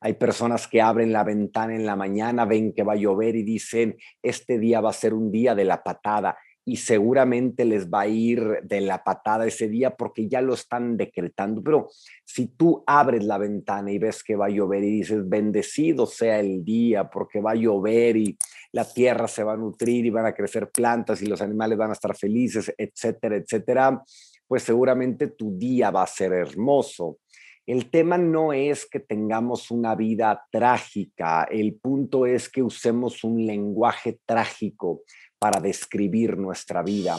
Hay personas que abren la ventana en la mañana, ven que va a llover y dicen, este día va a ser un día de la patada y seguramente les va a ir de la patada ese día porque ya lo están decretando. Pero si tú abres la ventana y ves que va a llover y dices, bendecido sea el día porque va a llover y la tierra se va a nutrir y van a crecer plantas y los animales van a estar felices, etcétera, etcétera, pues seguramente tu día va a ser hermoso. El tema no es que tengamos una vida trágica, el punto es que usemos un lenguaje trágico para describir nuestra vida.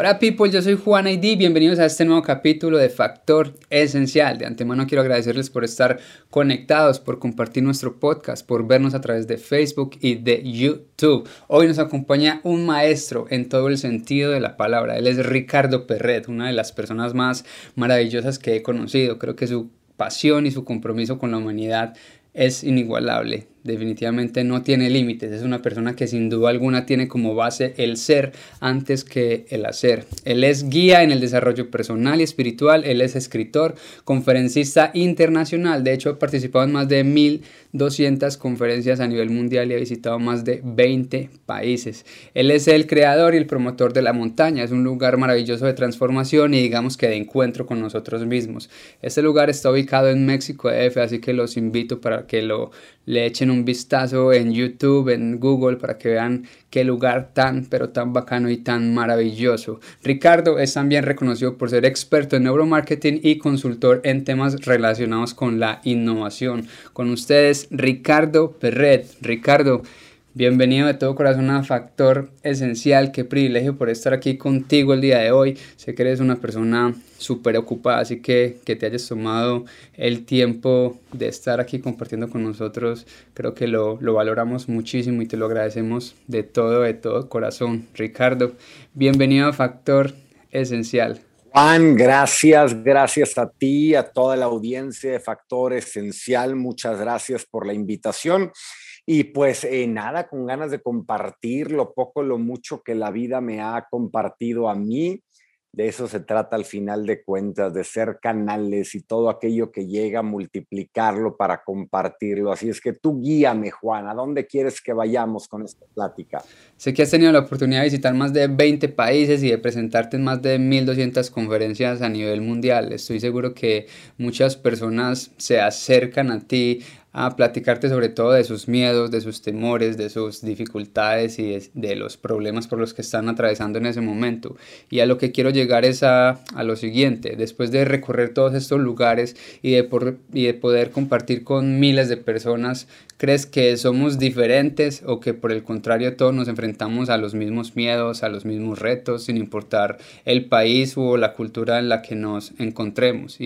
Hola people, yo soy Juan ID, bienvenidos a este nuevo capítulo de Factor Esencial. De antemano quiero agradecerles por estar conectados, por compartir nuestro podcast, por vernos a través de Facebook y de YouTube. Hoy nos acompaña un maestro en todo el sentido de la palabra. Él es Ricardo Perret, una de las personas más maravillosas que he conocido. Creo que su pasión y su compromiso con la humanidad es inigualable definitivamente no tiene límites, es una persona que sin duda alguna tiene como base el ser antes que el hacer. Él es guía en el desarrollo personal y espiritual, él es escritor, conferencista internacional, de hecho ha participado en más de 1200 conferencias a nivel mundial y ha visitado más de 20 países. Él es el creador y el promotor de la montaña, es un lugar maravilloso de transformación y digamos que de encuentro con nosotros mismos. Este lugar está ubicado en México DF, así que los invito para que lo le echen un vistazo en YouTube, en Google, para que vean qué lugar tan, pero tan bacano y tan maravilloso. Ricardo es también reconocido por ser experto en neuromarketing y consultor en temas relacionados con la innovación. Con ustedes, Ricardo Perret. Ricardo, Bienvenido de todo corazón a Factor Esencial. Qué privilegio por estar aquí contigo el día de hoy. Sé que eres una persona súper ocupada, así que que te hayas tomado el tiempo de estar aquí compartiendo con nosotros, creo que lo, lo valoramos muchísimo y te lo agradecemos de todo, de todo corazón. Ricardo, bienvenido a Factor Esencial. Juan, gracias, gracias a ti, a toda la audiencia de Factor Esencial. Muchas gracias por la invitación. Y pues eh, nada, con ganas de compartir lo poco, lo mucho que la vida me ha compartido a mí. De eso se trata al final de cuentas, de ser canales y todo aquello que llega, multiplicarlo para compartirlo. Así es que tú guíame, Juan, ¿a dónde quieres que vayamos con esta plática? Sé que has tenido la oportunidad de visitar más de 20 países y de presentarte en más de 1200 conferencias a nivel mundial. Estoy seguro que muchas personas se acercan a ti a platicarte sobre todo de sus miedos, de sus temores, de sus dificultades y de, los problemas por los que están atravesando en ese momento. Y a lo que quiero llegar es a, a lo siguiente, después de recorrer todos estos lugares y de, por, y de poder compartir con miles de personas, ¿crees que somos diferentes o que por el contrario todos nos enfrentamos a los mismos miedos, a los mismos retos, sin importar el país o la cultura en la que nos encontremos?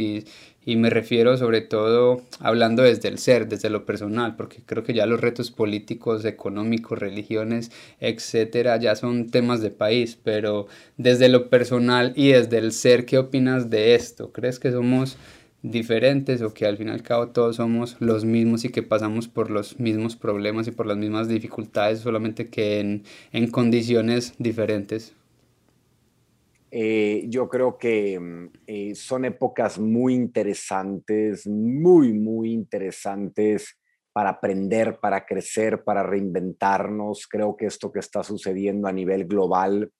Y me refiero sobre todo hablando desde el ser, desde lo personal, porque creo que ya los retos políticos, económicos, religiones, etcétera, ya son temas de país, pero desde lo personal y desde el ser, ¿qué opinas de esto? ¿Crees que somos diferentes o que al fin y al cabo todos somos los mismos y que pasamos por los mismos problemas y por las mismas dificultades, solamente que en, en condiciones diferentes? Eh, yo creo que mm, eh, son épocas muy interesantes, muy, muy interesantes para aprender, para crecer, para reinventarnos. Creo que esto que está sucediendo a nivel global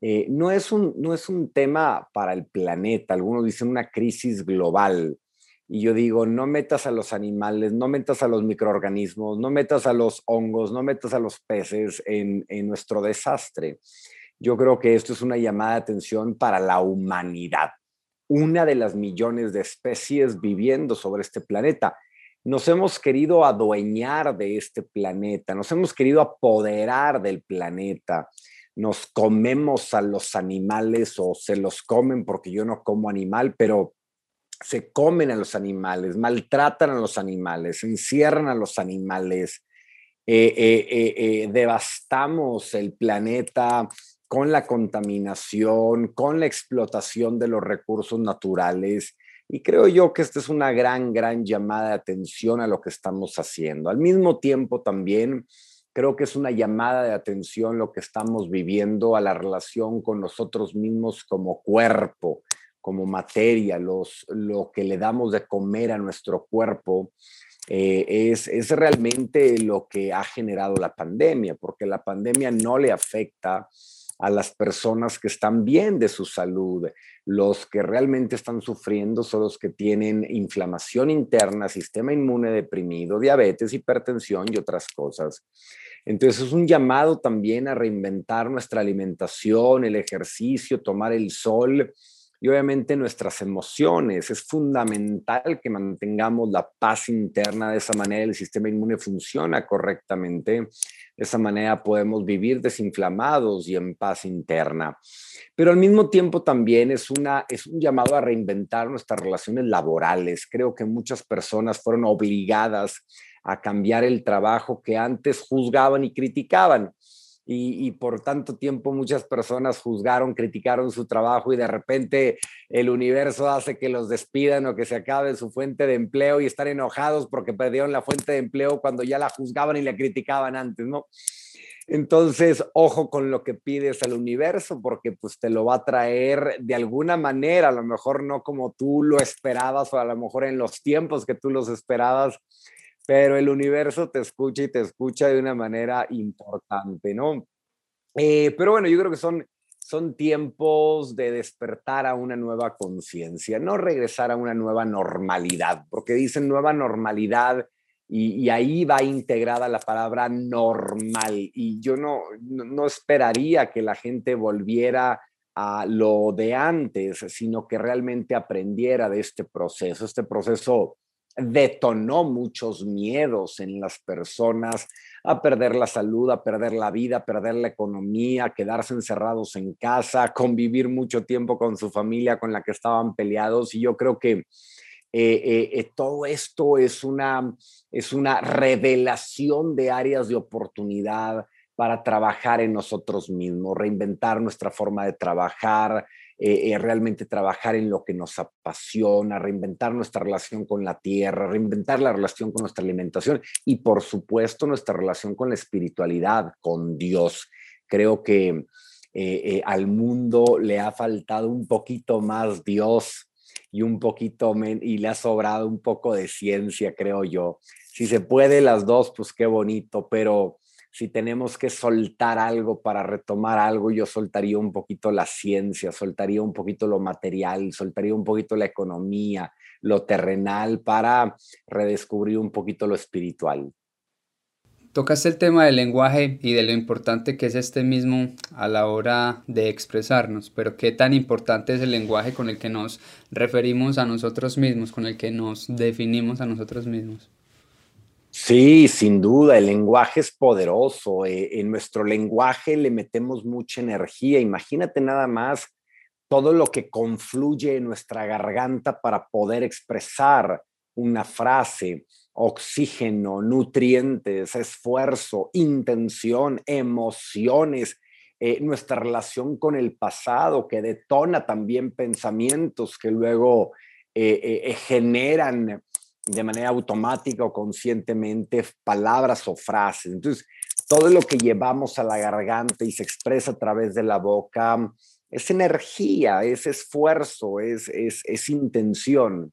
eh, no, es un, no es un tema para el planeta. Algunos dicen una crisis global. Y yo digo, no metas a los animales, no metas a los microorganismos, no metas a los hongos, no metas a los peces en, en nuestro desastre yo creo que esto es una llamada de atención para la humanidad, una de las millones de especies viviendo sobre este planeta. Nos hemos querido adueñar de este planeta, nos hemos querido apoderar del planeta, nos comemos a los animales o se los comen porque yo no como animal, pero se comen a los animales, maltratan a los animales, encierran a los animales, eh, eh, eh, devastamos el planeta, con la contaminación, con la explotación de los recursos naturales. Y creo yo que esta es una gran, gran llamada de atención a lo que estamos haciendo. Al mismo tiempo también Creo que es una llamada de atención lo que estamos viviendo a la relación con nosotros mismos como cuerpo, como materia, los, lo que le damos de comer a nuestro cuerpo. Eh, es, es realmente lo que ha generado la pandemia, porque la pandemia no le afecta a las personas que están bien de su salud. Los que realmente están sufriendo son los que tienen inflamación interna, sistema inmune deprimido, diabetes, hipertensión y otras cosas. Entonces es un llamado también a reinventar nuestra alimentación, el ejercicio, tomar el sol y obviamente nuestras emociones. Es fundamental que mantengamos la paz interna, de esa manera el sistema inmune funciona correctamente, de esa manera podemos vivir desinflamados y en paz interna. Pero al mismo tiempo también es, una, es un llamado a reinventar nuestras relaciones laborales. Creo que muchas personas fueron obligadas a cambiar el trabajo que antes juzgaban y criticaban y, por tanto tiempo muchas personas juzgaron, criticaron su trabajo y de repente el universo hace que los despidan o que se acabe su fuente de empleo y están enojados porque perdieron la fuente de empleo cuando ya la juzgaban y la criticaban antes, ¿no? Entonces, ojo con lo que pides al universo, porque pues te lo va a traer de alguna manera, a lo mejor no como tú lo esperabas o a lo mejor en los tiempos que tú los esperabas, pero el universo te escucha y te escucha de una manera importante, ¿no? Eh, pero bueno, yo creo que son, son tiempos de despertar a una nueva conciencia, no regresar a una nueva normalidad, porque dicen nueva normalidad y, ahí va integrada la palabra normal. Y yo no, no esperaría que la gente volviera a lo de antes, sino que realmente aprendiera de este proceso, este proceso detonó muchos miedos en las personas a perder la salud, a perder la vida, a perder la economía, a quedarse encerrados en casa, convivir mucho tiempo con su familia con la que estaban peleados. Y yo creo que eh, eh, eh, todo esto es una, es una revelación de áreas de oportunidad para trabajar en nosotros mismos, reinventar nuestra forma de trabajar, eh, eh, realmente trabajar en lo que nos apasiona, reinventar nuestra relación con la tierra, reinventar la relación con nuestra alimentación y por supuesto nuestra relación con la espiritualidad, con Dios. Creo que eh, al mundo le ha faltado un poquito más Dios y un poquito y le ha sobrado un poco de ciencia, creo yo. Si se puede las dos, pues qué bonito, pero si tenemos que soltar algo para retomar algo, yo soltaría un poquito la ciencia, soltaría un poquito lo material, soltaría un poquito la economía, lo terrenal para redescubrir un poquito lo espiritual. Tocaste el tema del lenguaje y de lo importante que es este mismo a la hora de expresarnos, pero qué tan importante es el lenguaje con el que nos referimos a nosotros mismos, con el que nos definimos a nosotros mismos. Sí, sin duda, el lenguaje es poderoso. Eh, en nuestro lenguaje le metemos mucha energía. Imagínate nada más todo lo que confluye en nuestra garganta para poder expresar una frase, oxígeno, nutrientes, esfuerzo, intención, emociones, eh, nuestra relación con el pasado que detona también pensamientos que luego eh, generan de manera automática o conscientemente palabras o frases. Entonces, todo lo que llevamos a la garganta y se expresa a través de la boca es energía, es esfuerzo, es, es, es intención.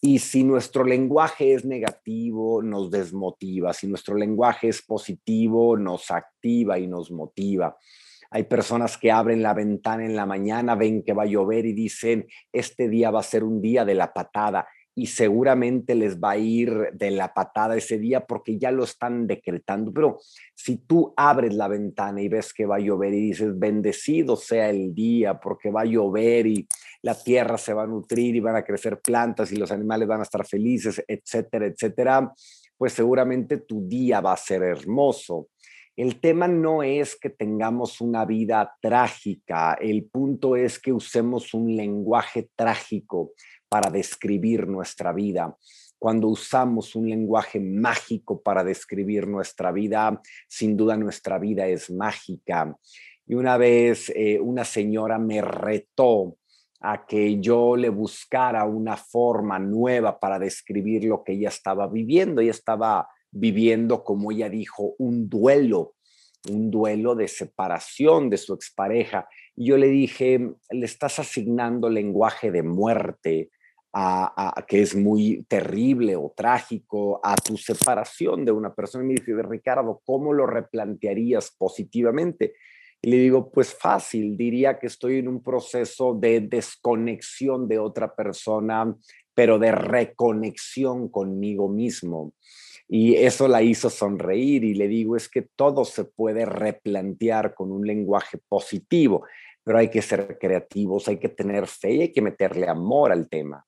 Y si nuestro lenguaje es negativo, nos desmotiva. Si nuestro lenguaje es positivo, nos activa y nos motiva. Hay personas que abren la ventana en la mañana, ven que va a llover y dicen, este día va a ser un día de la patada y seguramente les va a ir de la patada ese día porque ya lo están decretando. Pero si tú abres la ventana y ves que va a llover y dices, bendecido sea el día porque va a llover y la tierra se va a nutrir y van a crecer plantas y los animales van a estar felices, etcétera, etcétera, pues seguramente tu día va a ser hermoso. El tema no es que tengamos una vida trágica, el punto es que usemos un lenguaje trágico para describir nuestra vida. Cuando usamos un lenguaje mágico para describir nuestra vida, sin duda nuestra vida es mágica. Y una vez eh, una señora me retó a que yo le buscara una forma nueva para describir lo que ella estaba viviendo. Ella estaba viviendo, como ella dijo, un duelo, un duelo de separación de su expareja. Y yo le dije, le estás asignando lenguaje de muerte, a, que es muy terrible o trágico, a tu separación de una persona. Y me dice, Ricardo, ¿cómo lo replantearías positivamente? Y le digo, pues fácil, diría que estoy en un proceso de desconexión de otra persona, pero de reconexión conmigo mismo. Y eso la hizo sonreír y le digo, es que todo se puede replantear con un lenguaje positivo, pero hay que ser creativos, hay que tener fe y hay que meterle amor al tema.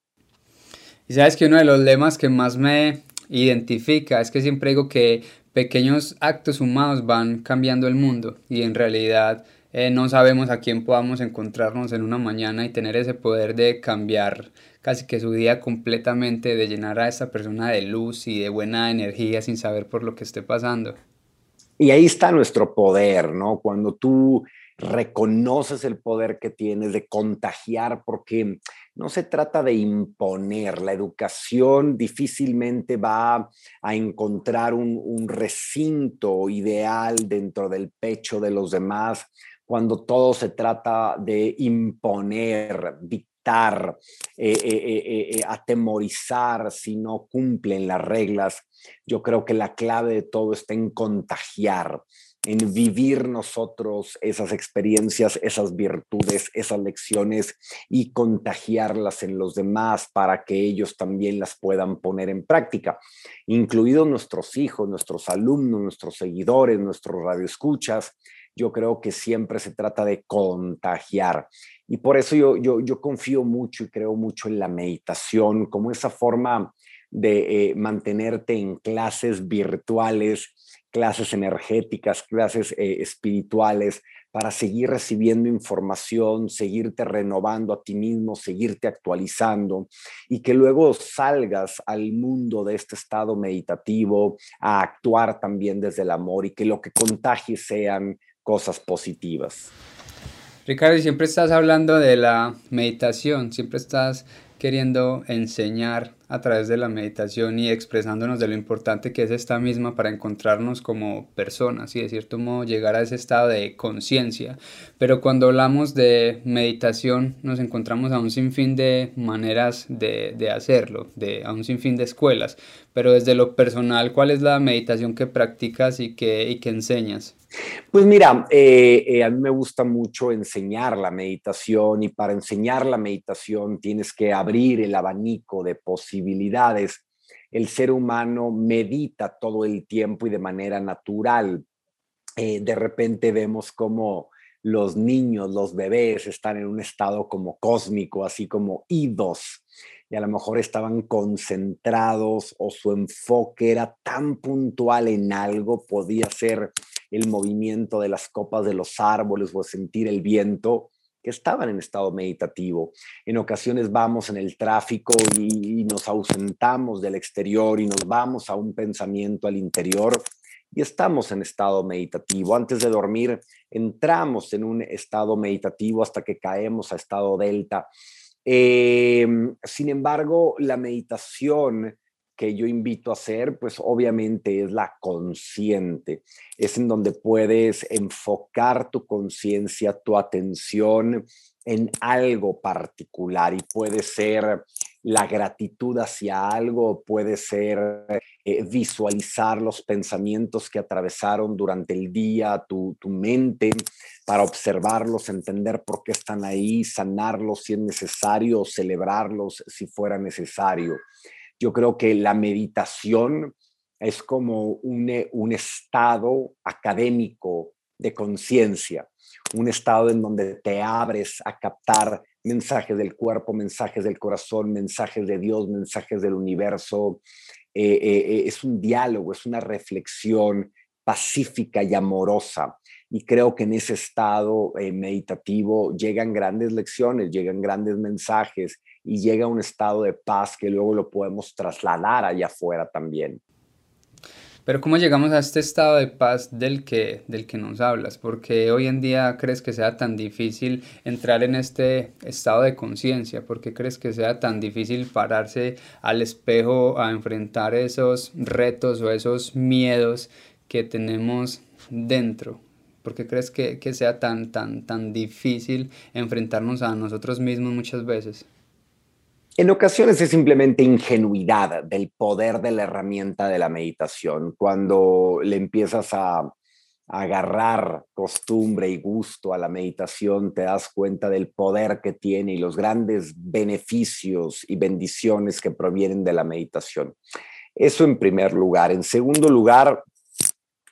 Y sabes que uno de los lemas que más me identifica es que siempre digo que pequeños actos humanos van cambiando el mundo y en realidad eh, no sabemos a quién podamos encontrarnos en una mañana y tener ese poder de cambiar casi que su día completamente, de llenar a esa persona de luz y de buena energía sin saber por lo que esté pasando. Y ahí está nuestro poder, ¿no? Cuando tú reconoces el poder que tienes de contagiar, porque no se trata de imponer, la educación difícilmente va a encontrar un, recinto ideal dentro del pecho de los demás cuando todo se trata de imponer, dictar, eh, eh, eh, atemorizar si no cumplen las reglas. Yo creo que la clave de todo está en contagiar, en vivir nosotros esas experiencias, esas virtudes, esas lecciones y contagiarlas en los demás para que ellos también las puedan poner en práctica, incluidos nuestros hijos, nuestros alumnos, nuestros seguidores, nuestros radioescuchas. Yo creo que siempre se trata de contagiar. Y por eso yo, yo, yo confío mucho y creo mucho en la meditación como esa forma de eh, mantenerte en clases virtuales clases energéticas, clases eh, espirituales, para seguir recibiendo información, seguirte renovando a ti mismo, seguirte actualizando y que luego salgas al mundo de este estado meditativo a actuar también desde el amor y que lo que contagie sean cosas positivas. Ricardo, siempre estás hablando de la meditación, siempre estás queriendo enseñar a través de la meditación y expresándonos de lo importante que es esta misma para encontrarnos como personas y de cierto modo llegar a ese estado de conciencia. Pero cuando hablamos de meditación nos encontramos a un sinfín de maneras de, de hacerlo, de, a un sinfín de escuelas. Pero desde lo personal, ¿cuál es la meditación que practicas y que, y que enseñas? Pues mira, eh, eh, a mí me gusta mucho enseñar la meditación y para enseñar la meditación tienes que abrir el abanico de posibilidades. El ser humano medita todo el tiempo y de manera natural. Eh, de repente vemos como los niños, los bebés están en un estado como cósmico, así como idos, y a lo mejor estaban concentrados o su enfoque era tan puntual en algo, podía ser el movimiento de las copas de los árboles o sentir el viento, que estaban en estado meditativo. En ocasiones vamos en el tráfico y, nos ausentamos del exterior y nos vamos a un pensamiento al interior y estamos en estado meditativo. Antes de dormir, entramos en un estado meditativo hasta que caemos a estado delta. Em, sin embargo, la meditación que yo invito a hacer, pues obviamente es la consciente. Es en donde puedes enfocar tu conciencia, tu atención en algo particular y puede ser la gratitud hacia algo, puede ser eh, visualizar los pensamientos que atravesaron durante el día tu, tu mente para observarlos, entender por qué están ahí, sanarlos si es necesario, celebrarlos si fuera necesario. Yo creo que la meditación es como un, eh, un estado académico de conciencia, un estado en donde te abres a captar mensajes del cuerpo, mensajes del corazón, mensajes de Dios, mensajes del universo. Eh, eh, es un diálogo, es una reflexión pacífica y amorosa. Y creo que en ese estado meditativo llegan grandes lecciones, llegan grandes mensajes y llega un estado de paz que luego lo podemos trasladar allá afuera también. Pero ¿cómo llegamos a este estado de paz del que, del que nos hablas? porque hoy en día crees que sea tan difícil entrar en este estado de conciencia? ¿Por qué crees que sea tan difícil pararse al espejo a enfrentar esos retos o esos miedos que tenemos dentro? ¿Por qué crees que, que sea tan, tan, tan difícil enfrentarnos a nosotros mismos muchas veces? En ocasiones es simplemente ingenuidad del poder de la herramienta de la meditación. Cuando le empiezas a, agarrar costumbre y gusto a la meditación, te das cuenta del poder que tiene y los grandes beneficios y bendiciones que provienen de la meditación. Eso en primer lugar. En segundo lugar,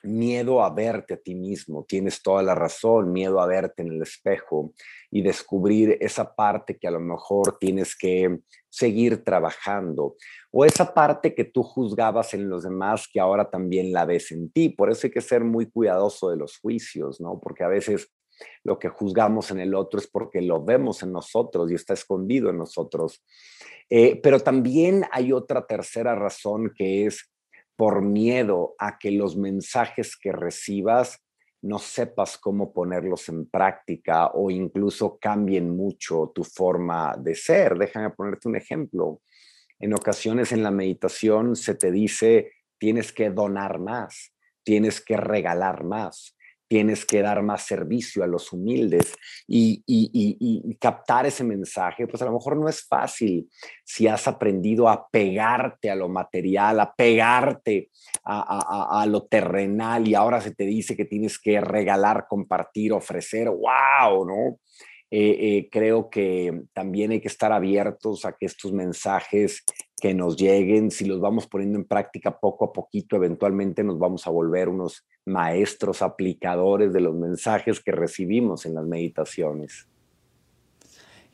miedo a verte a ti mismo, tienes toda la razón, miedo a verte en el espejo y descubrir esa parte que a lo mejor tienes que seguir trabajando o esa parte que tú juzgabas en los demás que ahora también la ves en ti. Por eso hay que ser muy cuidadoso de los juicios, ¿no? Porque a veces lo que juzgamos en el otro es porque lo vemos en nosotros y está escondido en nosotros. Eh, pero también hay otra tercera razón que es por miedo a que los mensajes que recibas no sepas cómo ponerlos en práctica o incluso cambien mucho tu forma de ser. Déjame ponerte un ejemplo. En ocasiones en la meditación se te dice, tienes que donar más, tienes que regalar más, tienes que dar más servicio a los humildes y, captar ese mensaje, pues a lo mejor no es fácil si has aprendido a pegarte a lo material, a pegarte a, lo terrenal y ahora se te dice que tienes que regalar, compartir, ofrecer, wow, ¿no? Eh, eh, creo que también hay que estar abiertos a que estos mensajes que nos lleguen, si los vamos poniendo en práctica poco a poquito, eventualmente nos vamos a volver unos maestros aplicadores de los mensajes que recibimos en las meditaciones.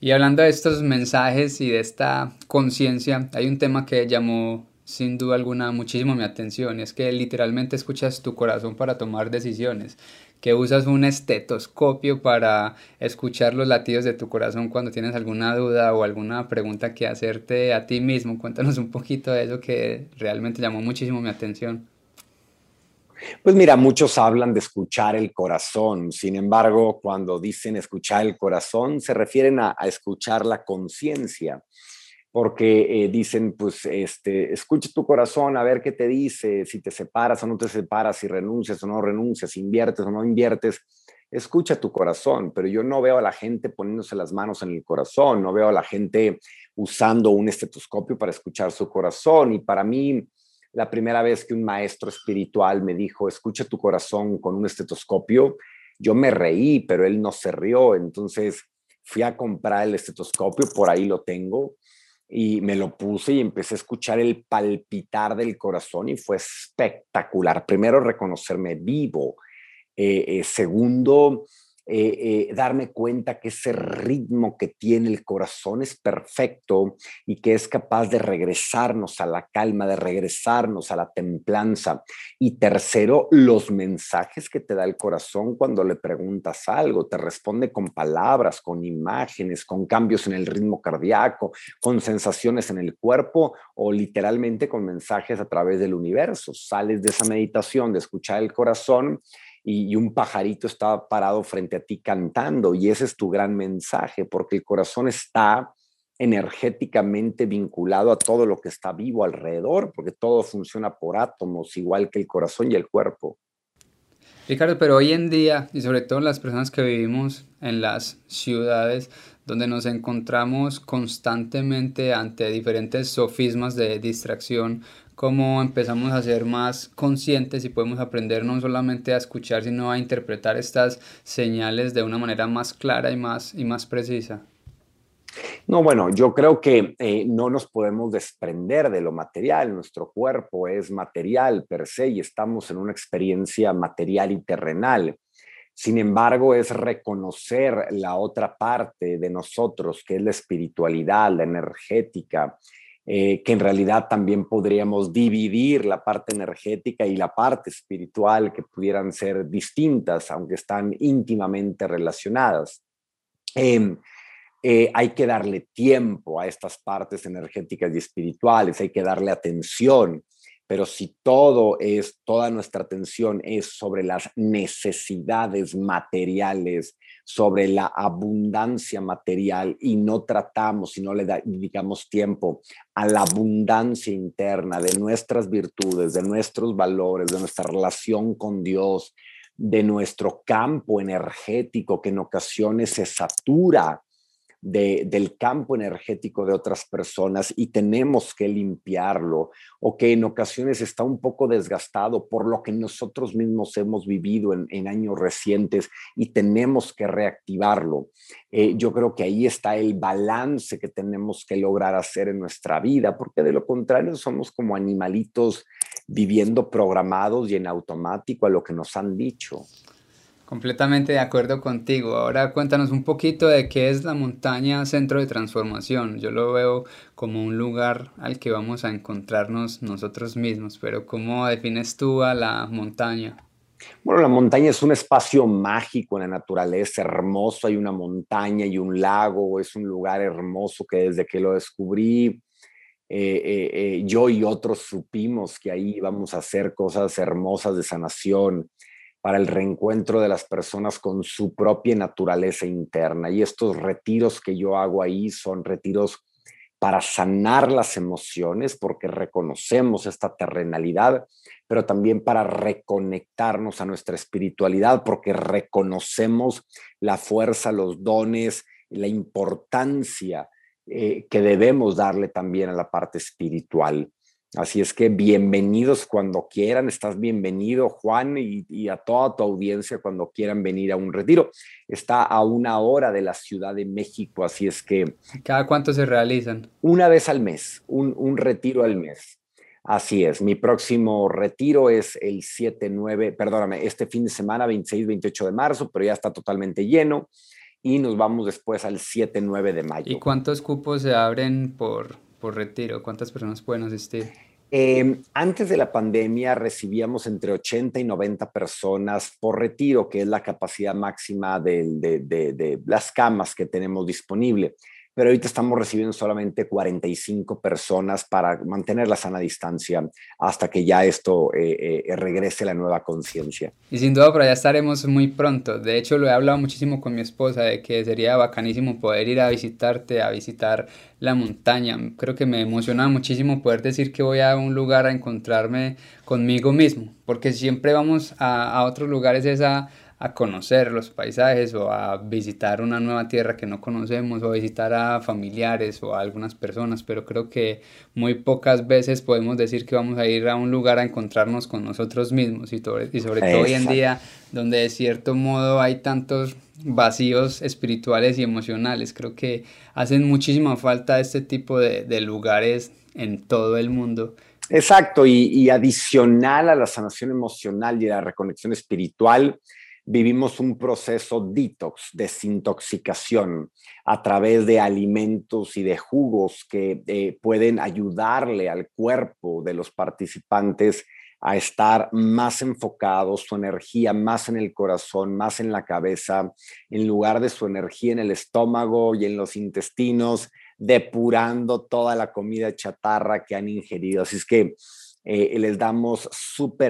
Y hablando de estos mensajes y de esta conciencia, hay un tema que llamó sin duda alguna muchísimo mi atención y es que literalmente escuchas tu corazón para tomar decisiones, que usas un estetoscopio para escuchar los latidos de tu corazón cuando tienes alguna duda o alguna pregunta que hacerte a ti mismo. Cuéntanos un poquito de eso que realmente llamó muchísimo mi atención. Pues mira, muchos hablan de escuchar el corazón, sin embargo, cuando dicen escuchar el corazón, se refieren a, escuchar la conciencia, porque eh, dicen, pues, este, escucha tu corazón a ver qué te dice, si te separas o no te separas, si renuncias o no renuncias, si inviertes o no inviertes. Escucha tu corazón, pero yo no veo a la gente poniéndose las manos en el corazón, no veo a la gente usando un estetoscopio para escuchar su corazón. Y para mí, la primera vez que un maestro espiritual me dijo, escucha tu corazón con un estetoscopio, yo me reí, pero él no se rió. Entonces fui a comprar el estetoscopio, por ahí lo tengo, y me lo puse y empecé a escuchar el palpitar del corazón y fue espectacular. Primero, reconocerme vivo. Eh, eh, segundo, eh, eh, darme cuenta que ese ritmo que tiene el corazón es perfecto y que es capaz de regresarnos a la calma, de regresarnos a la templanza. Y tercero, los mensajes que te da el corazón cuando le preguntas algo, te responde con palabras, con imágenes, con cambios en el ritmo cardíaco, con sensaciones en el cuerpo o literalmente con mensajes a través del universo. Sales de esa meditación, de escuchar el corazón y, un pajarito está parado frente a ti cantando y ese es tu gran mensaje, porque el corazón está energéticamente vinculado a todo lo que está vivo alrededor, porque todo funciona por átomos, igual que el corazón y el cuerpo. Ricardo, pero hoy en día, y sobre todo las personas que vivimos en las ciudades, donde nos encontramos constantemente ante diferentes sofismas de distracción, cómo empezamos a ser más conscientes y podemos aprender no solamente a escuchar, sino a interpretar estas señales de una manera más clara y más, y más precisa. No, bueno, yo creo que eh, no nos podemos desprender de lo material. Nuestro cuerpo es material per se y estamos en una experiencia material y terrenal. Sin embargo, es reconocer la otra parte de nosotros, que es la espiritualidad, la energética, eh, que en realidad también podríamos dividir la parte energética y la parte espiritual, que pudieran ser distintas, aunque están íntimamente relacionadas. Em, eh, hay que darle tiempo a estas partes energéticas y espirituales, hay que darle atención, pero si todo es, toda nuestra atención es sobre las necesidades materiales, sobre la abundancia material y no tratamos y no le dedicamos tiempo a la abundancia interna de nuestras virtudes, de nuestros valores, de nuestra relación con Dios, de nuestro campo energético que en ocasiones se satura del campo energético de otras personas y tenemos que limpiarlo o que en ocasiones está un poco desgastado por lo que nosotros mismos hemos vivido en, años recientes y tenemos que reactivarlo. Eh, yo creo que ahí está el balance que tenemos que lograr hacer en nuestra vida, porque de lo contrario somos como animalitos viviendo programados y en automático a lo que nos han dicho. Completamente de acuerdo contigo. Ahora cuéntanos un poquito de qué es la montaña Centro de Transformación. Yo lo veo como un lugar al que vamos a encontrarnos nosotros mismos, pero ¿cómo defines tú a la montaña? Bueno, la montaña es un espacio mágico en la naturaleza, hermoso. Hay una montaña y un lago, es un lugar hermoso que desde que lo descubrí, eh, eh, eh, yo y otros supimos que ahí íbamos a hacer cosas hermosas de sanación para el reencuentro de las personas con su propia naturaleza interna. Y estos retiros que yo hago ahí son retiros para sanar las emociones, porque reconocemos esta terrenalidad, pero también para reconectarnos a nuestra espiritualidad, porque reconocemos la fuerza, los dones, la importancia eh, que debemos darle también a la parte espiritual. Así es que bienvenidos cuando quieran, estás bienvenido Juan y, a toda tu audiencia cuando quieran venir a un retiro. Está a una hora de la Ciudad de México, así es que... ¿Cada cuánto se realizan? Una vez al mes, un, retiro al mes. Así es, mi próximo retiro es el 7, 9, perdóname, este fin de semana, 26, 28 de marzo, pero ya está totalmente lleno y nos vamos después al 7, 9 de mayo. ¿Y cuántos cupos se abren por, por retiro? ¿Cuántas personas pueden asistir? Em, antes de la pandemia recibíamos entre 80 y 90 personas por retiro, que es la capacidad máxima de, de las camas que tenemos disponible pero ahorita estamos recibiendo solamente 45 personas para mantener la sana distancia hasta que ya esto eh, eh, regrese la nueva conciencia. Y sin duda por allá estaremos muy pronto. De hecho, lo he hablado muchísimo con mi esposa de que sería bacanísimo poder ir a visitarte, a visitar la montaña. Creo que me emociona muchísimo poder decir que voy a un lugar a encontrarme conmigo mismo, porque siempre vamos a, a otros lugares esa a conocer los paisajes o a visitar una nueva tierra que no conocemos o a visitar a familiares o a algunas personas, pero creo que muy pocas veces podemos decir que vamos a ir a un lugar a encontrarnos con nosotros mismos y, sobre, y sobre todo hoy en día donde de cierto modo hay tantos vacíos espirituales y emocionales. Creo que hacen muchísima falta este tipo de, de lugares en todo el mundo. Exacto, y, y, adicional a la sanación emocional y a la reconexión espiritual, vivimos un proceso detox, desintoxicación, a través de alimentos y de jugos que eh, pueden ayudarle al cuerpo de los participantes a estar más enfocados, su energía más en el corazón, más en la cabeza, en lugar de su energía en el estómago y en los intestinos, depurando toda la comida chatarra que han ingerido. Así es que eh, les damos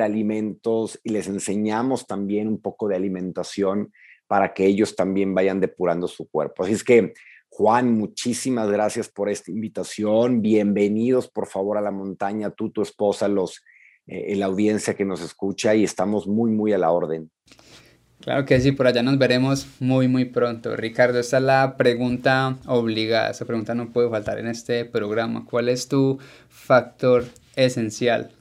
alimentos y les enseñamos también un poco de alimentación para que ellos también vayan depurando su cuerpo. Así es que, Juan, muchísimas gracias por esta invitación. Bienvenidos, por favor, a la montaña, tú, tu esposa, los, eh, la audiencia que nos escucha y estamos muy, muy a la orden. Claro que sí, por allá nos veremos muy, muy pronto. Ricardo, esta es la pregunta obligada. Esa pregunta no puede faltar en este programa. ¿Cuál es tu factor esencial?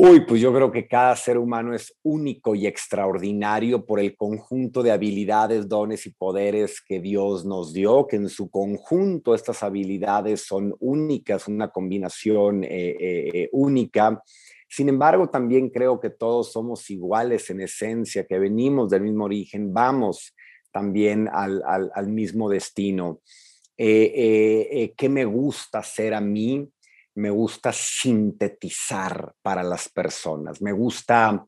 Uy, pues yo creo que cada ser humano es único y extraordinario por el conjunto de habilidades, dones y poderes que Dios nos dio, que en su conjunto estas habilidades son únicas, una combinación eh, eh, eh, única. Sin embargo, también creo que todos somos iguales en esencia, que venimos del mismo origen, vamos también al, mismo destino. ¿Qué me gusta hacer a mí? me gusta sintetizar para las personas, me gusta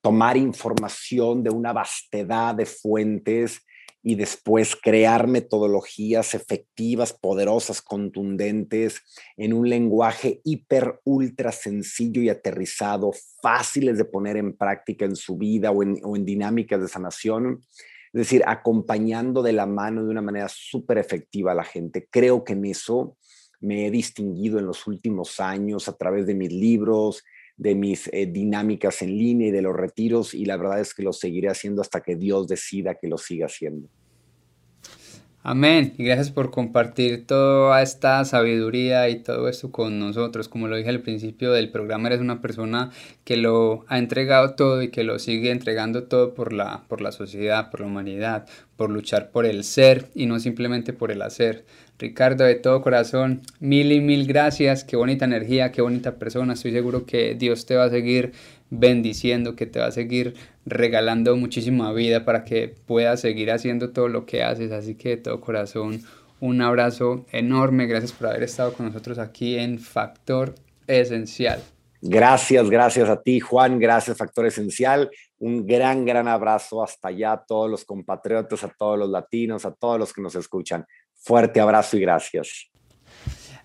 tomar información de una vastedad de fuentes y después crear metodologías efectivas, poderosas, contundentes, en un lenguaje hiper, ultra sencillo y aterrizado, fáciles de poner en práctica en su vida o en, o en dinámicas de sanación. Es decir, acompañando de la mano de una manera súper efectiva a la gente. Creo que en eso me he distinguido en los últimos años a través de mis libros, de mis eh, dinámicas en línea y de los retiros y la verdad es que lo seguiré haciendo hasta que Dios decida que lo siga haciendo. Amén. Y gracias por compartir toda esta sabiduría y todo esto con nosotros. Como lo dije al principio del programa, eres una persona que lo ha entregado todo y que lo sigue entregando todo por la, por la sociedad, por la humanidad, por luchar por el ser y no simplemente por el hacer. Ricardo, de todo corazón, mil y mil gracias, qué bonita energía, qué bonita persona, estoy seguro que Dios te va a seguir bendiciendo, que te va a seguir regalando muchísima vida para que puedas seguir haciendo todo lo que haces, así que de todo corazón, un abrazo enorme, gracias por haber estado con nosotros aquí en Factor Esencial. Gracias, gracias a ti, Juan. Gracias, Factor Esencial. Un gran, gran abrazo hasta allá a todos los compatriotas, a todos los latinos, a todos los que nos escuchan. Fuerte abrazo y gracias.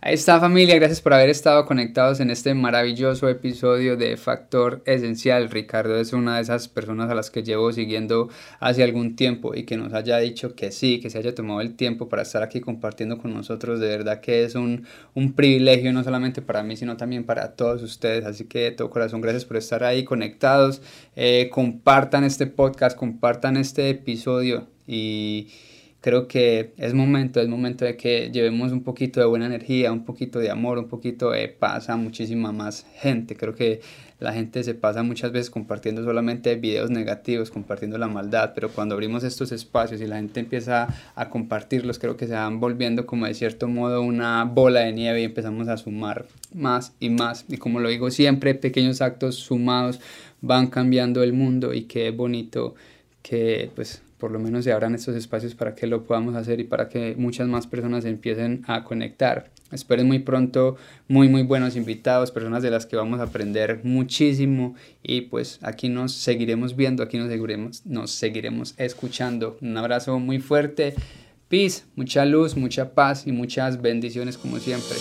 Ahí está familia, gracias por haber estado conectados en este maravilloso episodio de Factor Esencial. Ricardo es una de esas personas a las que llevo siguiendo hace algún tiempo y que nos haya dicho que sí, que se haya tomado el tiempo para estar aquí compartiendo con nosotros. De verdad que es un, un privilegio no solamente para mí, sino también para todos ustedes. Así que de todo corazón, gracias por estar ahí conectados. Eh, compartan este podcast, compartan este episodio y creo que es momento, es momento de que llevemos un poquito de buena energía, un poquito de amor, un poquito de paz a muchísima más gente. Creo que la gente se pasa muchas veces compartiendo solamente videos negativos, compartiendo la maldad, pero cuando abrimos estos espacios y la gente empieza a compartirlos, creo que se van volviendo como de cierto modo una bola de nieve y empezamos a sumar más y más. Y como lo digo siempre, pequeños actos sumados van cambiando el mundo y qué bonito que pues por lo menos se abran estos espacios para que lo podamos hacer y para que muchas más personas empiecen a conectar. Esperen muy pronto muy muy buenos invitados, personas de las que vamos a aprender muchísimo y pues aquí nos seguiremos viendo, aquí nos seguiremos, nos seguiremos escuchando. Un abrazo muy fuerte, peace, mucha luz, mucha paz y muchas bendiciones como siempre.